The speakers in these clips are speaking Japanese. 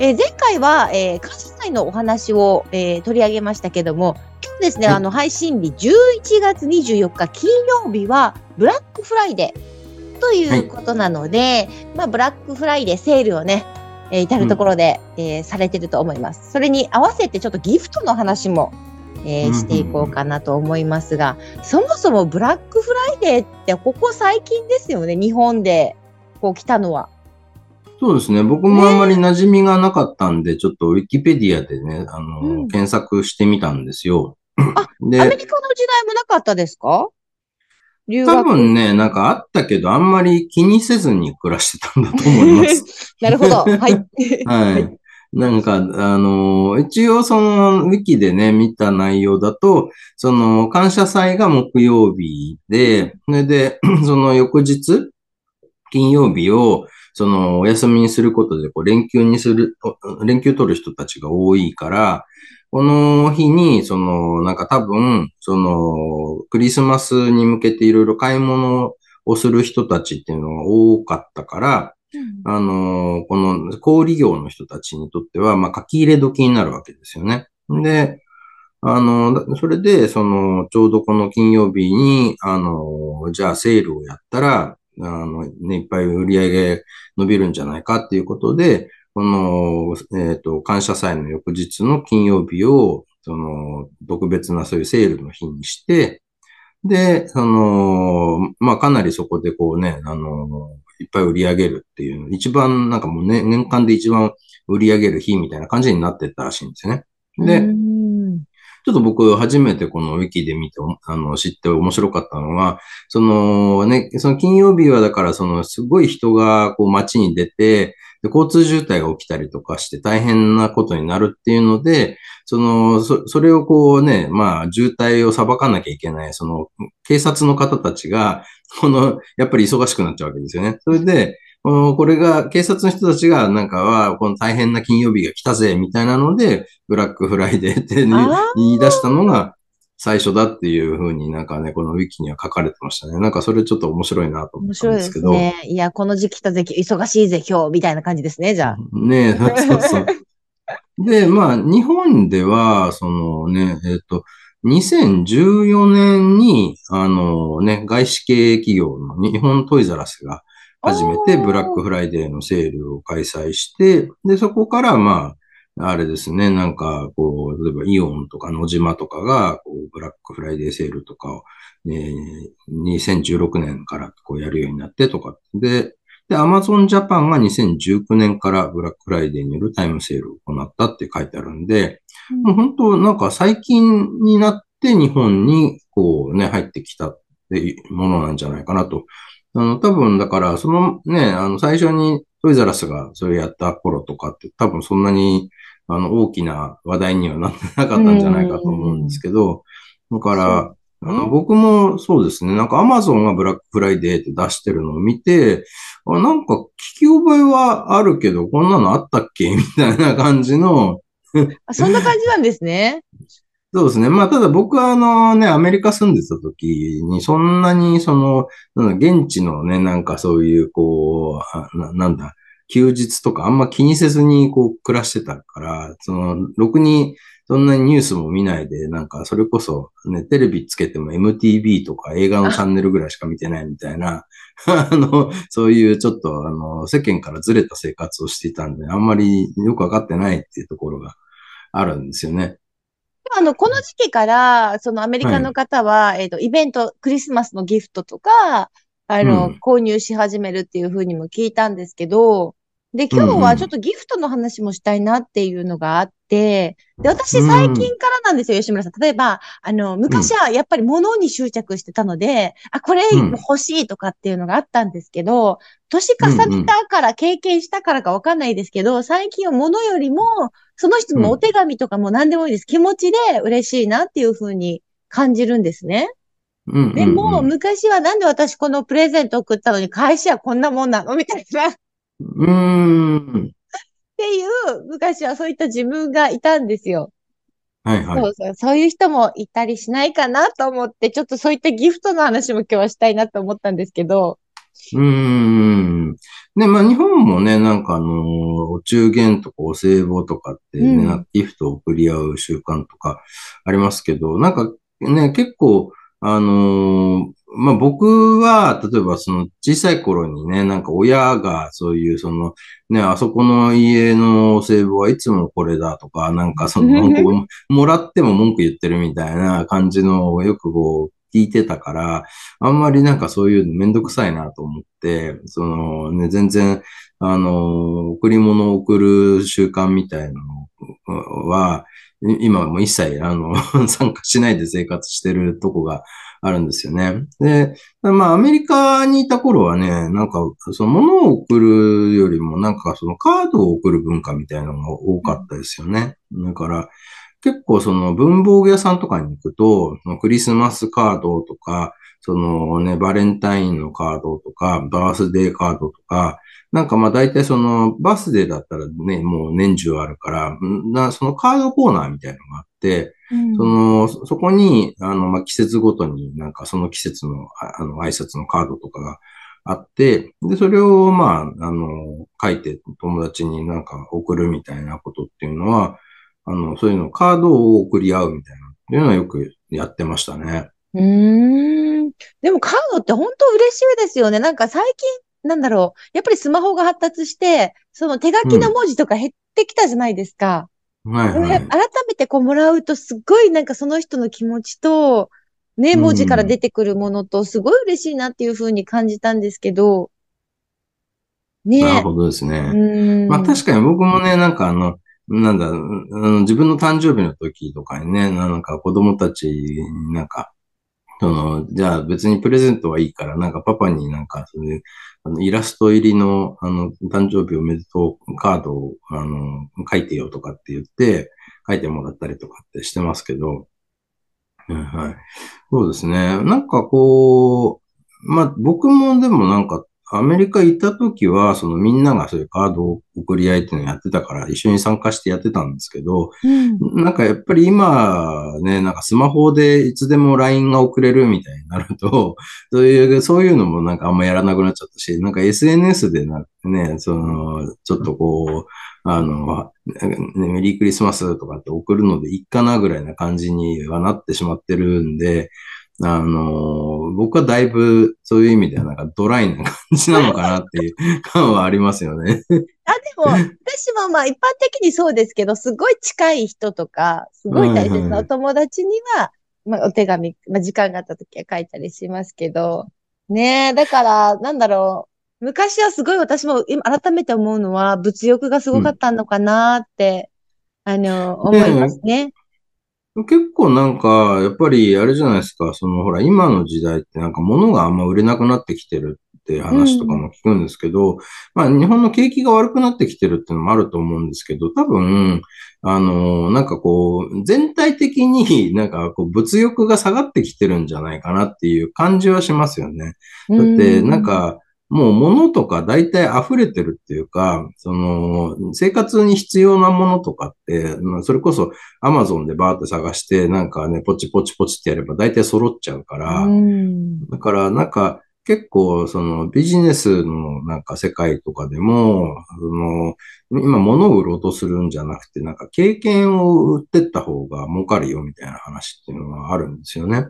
えー前回は、えー、感謝祭のお話を、えー取り上げましたけども、今日ですね、はいあの、配信日11月24日金曜日は、ブラックフライデーということなので、まあ、ブラックフライデーセールをね、えー至るところで、えーされてると思います。それに合わせてちょっとギフトの話も、えーうんしていこうかなと思いますが、そもそもブラックフライデーってここ最近ですよね、日本でこう来たのは。そうですね。僕もあんまり馴染みがなかったんで、ちょっとウィキペディアでね、あの、うん検索してみたんですよ。アメで、リカの時代もなかったですか？留多学。分ね、なんかあったけど、あんまり気にせずに暮らしてたんだと思います。なるほど。はい。はい。なんか、あの、一応その、ウィキでね、見た内容だと、その、感謝祭が木曜日で、それで、その翌日、金曜日を、その、お休みにすることで、こう、連休にする、お連休取る人たちが多いから、この日に、その、なんか多分、その、クリスマスに向けていろいろ買い物をする人たちっていうのが多かったから、あの、この小売業の人たちにとっては、まあ、書き入れ時になるわけですよね。で、あの、だそれで、その、ちょうどこの金曜日に、あの、じゃあセールをやったら、あの、ね、いっぱい売り上げ伸びるんじゃないかっていうことで、この、えっ、と、感謝祭の翌日の金曜日を、その、特別なそういうセールの日にして、で、その、まあ、かなりそこでこうね、あの、いっぱい売り上げるっていう、一番なんかもうね、年間で一番売り上げる日みたいな感じになってったらしいんですね。で、ちょっと僕初めてこのウィキで見て、あの、知って面白かったのは、そのね、その金曜日はだからそのすごい人がこう街に出て、で交通渋滞が起きたりとかして大変なことになるっていうので、その、そそれをこうね、まあ渋滞を裁かなきゃいけない、その警察の方たちが、この、やっぱり忙しくなっちゃうわけですよね。それで、これが、警察の人たちが、なんかは、この大変な金曜日が来たぜ、みたいなので、ブラックフライデーって言い出したのが最初だっていうふうになんかね、このウィキには書かれてましたね。なんかそれちょっと面白いなと思った面白いでんですけど。すね。いや、この時期来たぜ、忙しいぜ、今日、みたいな感じですね、じゃあ。ねえ、そうそう。で、まあ、日本では、そのね、えっ、と、2014年に、あのね、外資系企業の日本トイザラスが初めてブラックフライデーのセールを開催して、で、そこからまあ、あれですね、なんか、こう、例えばイオンとか野島とかが、こう、ブラックフライデーセールとかを、ね、2016年からこうやるようになってとか。で、で、アマゾンジャパンが2019年からブラックフライデーによるタイムセールを行ったって書いてあるんで、もう本当なんか最近になって日本にこうね、入ってきたものなんじゃないかなと。あの、多分だから、そのね、あの、最初にトイザラスがそれやった頃とかって多分そんなにあの、大きな話題にはなってなかったんじゃないかと思うんですけど、だから、あの僕もそうですね、なんかアマゾンがブラックフライデーって出してるのを見て、あなんか聞き覚えはあるけど、こんなのあったっけ？みたいな感じの、あそんな感じなんですね。そうですね。まあ、ただ僕はあのね、アメリカ住んでた時に、そんなにその、現地のね、なんかそういう、こう、あななんだ、休日とかあんま気にせずにこう暮らしてたから、その、ろくにそんなにニュースも見ないで、なんかそれこそね、テレビつけても MTV とか映画のチャンネルぐらいしか見てないみたいな、あの、そういうちょっとあの、世間からずれた生活をしていたんで、あんまりよくわかってないっていうところがあるんですよね。あの、この時期から、そのアメリカの方は、えっと、イベント、クリスマスのギフトとか、あの、うん。購入し始めるっていうふうにも聞いたんですけど、で、今日はちょっとギフトの話もしたいなっていうのがあって、で、私最近からなんですよ、吉村さん。例えば、あの、昔はやっぱり物に執着してたので、あ、これ欲しいとかっていうのがあったんですけど、年重ねたから、経験したからかわかんないですけど、最近は物よりも、その人のお手紙とかも何でもいいです。気持ちで嬉しいなっていうふうに感じるんですね。でも、昔はなんで私このプレゼント送ったのに返しはこんなもんなの？みたいな。うん。っていう、昔はそういった自分がいたんですよ。はいはい。そうそう。そういう人もいたりしないかなと思って、ちょっとそういったギフトの話も今日はしたいなと思ったんですけど。うん。ね、まあ日本もね、なんかあの、お中元とかお歳暮とかってね、うん、ギフトを送り合う習慣とかありますけど、なんかね、結構、あのー、まあ、僕は、例えばその小さい頃にね、なんか親がそういうその、ね、あそこの家のお歳暮はいつもこれだとか、なんかその、もらっても文句言ってるみたいな感じのをよくこう聞いてたから、あんまりなんかそういうのめんどくさいなと思って、そのね、全然、あの、贈り物を送る習慣みたいなのは、今も一切、あの、参加しないで生活してるとこがあるんですよね。で、まあ、アメリカにいた頃はね、なんか、その物を送るよりも、なんかそのカードを送る文化みたいなのが多かったですよね。だから、結構その文房具屋さんとかに行くと、クリスマスカードとか、そのね、バレンタインのカードとか、バースデーカードとか、なんかまあ大体そのバースデーだったらね、もう年中あるから、なそのカードコーナーみたいなのがあって、うん、その、そこに、あの、まあ季節ごとになんかその季節の、あの、挨拶のカードとかがあって、で、それをまあ、あの、書いて友達になんか送るみたいなことっていうのは、あの、そういうのカードを送り合うみたいなっていうのはよくやってましたね。うん。でもカードって本当嬉しいですよね。なんか最近なんだろう、やっぱりスマホが発達して、その手書きの文字とか減ってきたじゃないですか。うん、はいはい、改めてこうもらうと、すっごいなんかその人の気持ちと、ね、文字から出てくるものと、すごい嬉しいなっていうふうに感じたんですけど、ね。なるほどですね。まあ確かに僕もね、なんかあの、なんだ、自分の誕生日の時とかにね、なんか子供たちになんか、その、じゃあ別にプレゼントはいいから、なんかパパになんか、そういう、あの、イラスト入りの、あの、誕生日おめでとうカードを、あの、書いてよとかって言って、書いてもらったりとかってしてますけど、はい。そうですね。なんかこう、まあ僕もでもなんかアメリカ行った時は、そのみんながそういうカードを送り合いっていうのをやってたから、一緒に参加してやってたんですけど、うん、なんかやっぱり今ね、なんかスマホでいつでも LINE が送れるみたいになると、そういう、そういうのもなんかあんまやらなくなっちゃったし、なんか SNS でなね、その、ちょっとこう、あの、ね、メリークリスマスとかって送るのでいいかなぐらいな感じにはなってしまってるんで、あの、僕はだいぶそういう意味ではなんかドライな感じなのかなっていう 感はありますよね。あ、でも、私もまあ一般的にそうですけど、すごい近い人とか、すごい大切なお友達には、まあお手紙、まあ時間があった時は書いたりしますけど、ねえ、だから、なんだろう。昔はすごい私も今改めて思うのは物欲がすごかったのかなって、うん、あの、思いますね。結構なんか、やっぱりあれじゃないですか、そのほら、今の時代ってなんか物があんま売れなくなってきてるって話とかも聞くんですけど、うん、まあ日本の景気が悪くなってきてるっていうのもあると思うんですけど、多分、あの、なんかこう、全体的に なんかこう物欲が下がってきてるんじゃないかなっていう感じはしますよね。だって、なんか、もう物とか大体溢れてるっていうか、その、生活に必要なものとかって、それこそアマゾンでバーって探して、なんかね、ポチポチポチってやれば大体揃っちゃうから、だからなんか結構そのビジネスのなんか世界とかでも、その、今物を売ろうとするんじゃなくて、なんか経験を売ってった方が儲かるよみたいな話っていうのがあるんですよね。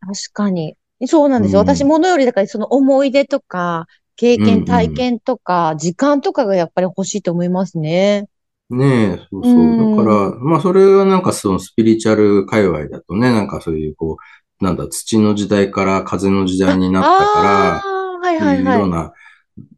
確かに。そうなんですよ。うん、私、物よりだからその思い出とか、経験、体験とか、時間とかがやっぱり欲しいと思いますね。ねえ、そうそう。だから、まあそれはなんかそのスピリチュアル界隈だとね、なんかそういうこう、なんだ、土の時代から風の時代になったから、はいはいはい。いうような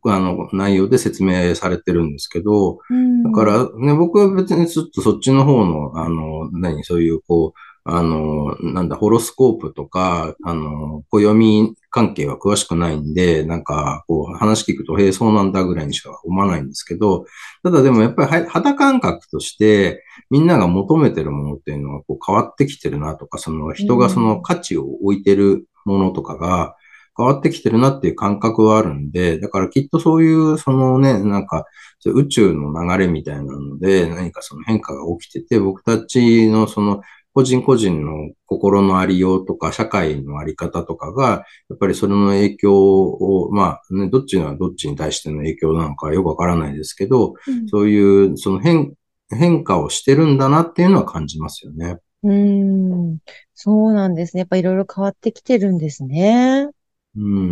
あの、内容で説明されてるんですけど、うんだからね、僕は別にちょっとそっちの方の、あの、何、そういう、こう、あの、なんだ、ホロスコープとか、あの、暦関係は詳しくないんで、なんか、こう、話聞くと、へえ、そうなんだぐらいにしか思わないんですけど、ただでもやっぱりは肌感覚として、みんなが求めてるものっていうのはこう変わってきてるなとか、その人がその価値を置いてるものとかが変わってきてるなっていう感覚はあるんで、だからきっとそういう、そのね、なんか、宇宙の流れみたいなので、何かその変化が起きてて、僕たちのその個人個人の心のありようとか、社会のあり方とかが、やっぱりそれの影響を、まあね、どっちがどっちに対しての影響なのかよくわからないですけど、そういう、その変、変化をしてるんだなっていうのは感じますよね。うん。そうなんですね。やっぱいろいろ変わってきてるんですね。うんうんうん。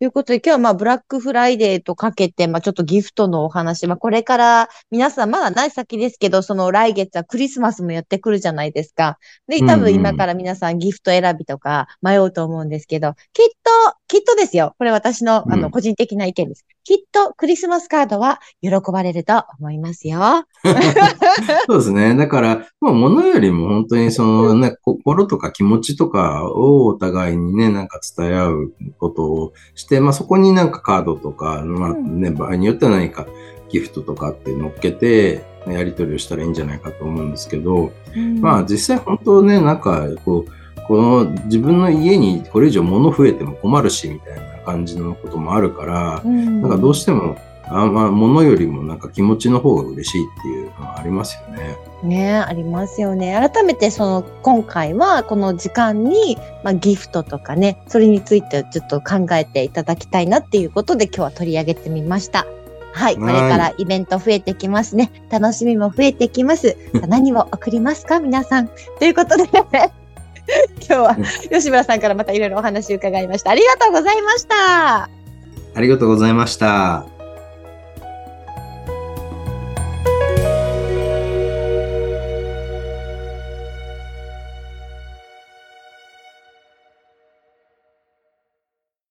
ということで、今日はまあ、ブラックフライデーとかけて、まあ、ちょっとギフトのお話、まあ、これから、皆さん、まだない先ですけど、その来月はクリスマスもやってくるじゃないですか。で、多分今から皆さんギフト選びとか迷うと思うんですけど、きっと、きっとですよ。これ私の、あの、うん個人的な意見です。きっと、クリスマスカードは喜ばれると思いますよ。そうですね。だから、もう物よりも本当にそのね、心とか気持ちとかをお互いにね、なんか伝え合うことをして、まあそこになんかカードとか、まあね、場合によっては何かギフトとかって乗っけて、やり取りをしたらいいんじゃないかと思うんですけど、まあ実際本当ね、なんかこう、この自分の家にこれ以上物増えても困るし、みたいな感じのこともあるから、うん、なんかどうしても、あまあ、物よりもなんか気持ちの方が嬉しいっていうのはありますよね。ねありますよね。改めてその今回はこの時間に、まあ、ギフトとかね、それについてちょっと考えていただきたいなっていうことで今日は取り上げてみました。はい。これからイベント増えてきますね。楽しみも増えてきます。何を送りますか皆さん。ということで、今日は吉村さんからまたいろいろお話を伺いました。ありがとうございました。ありがとうございました。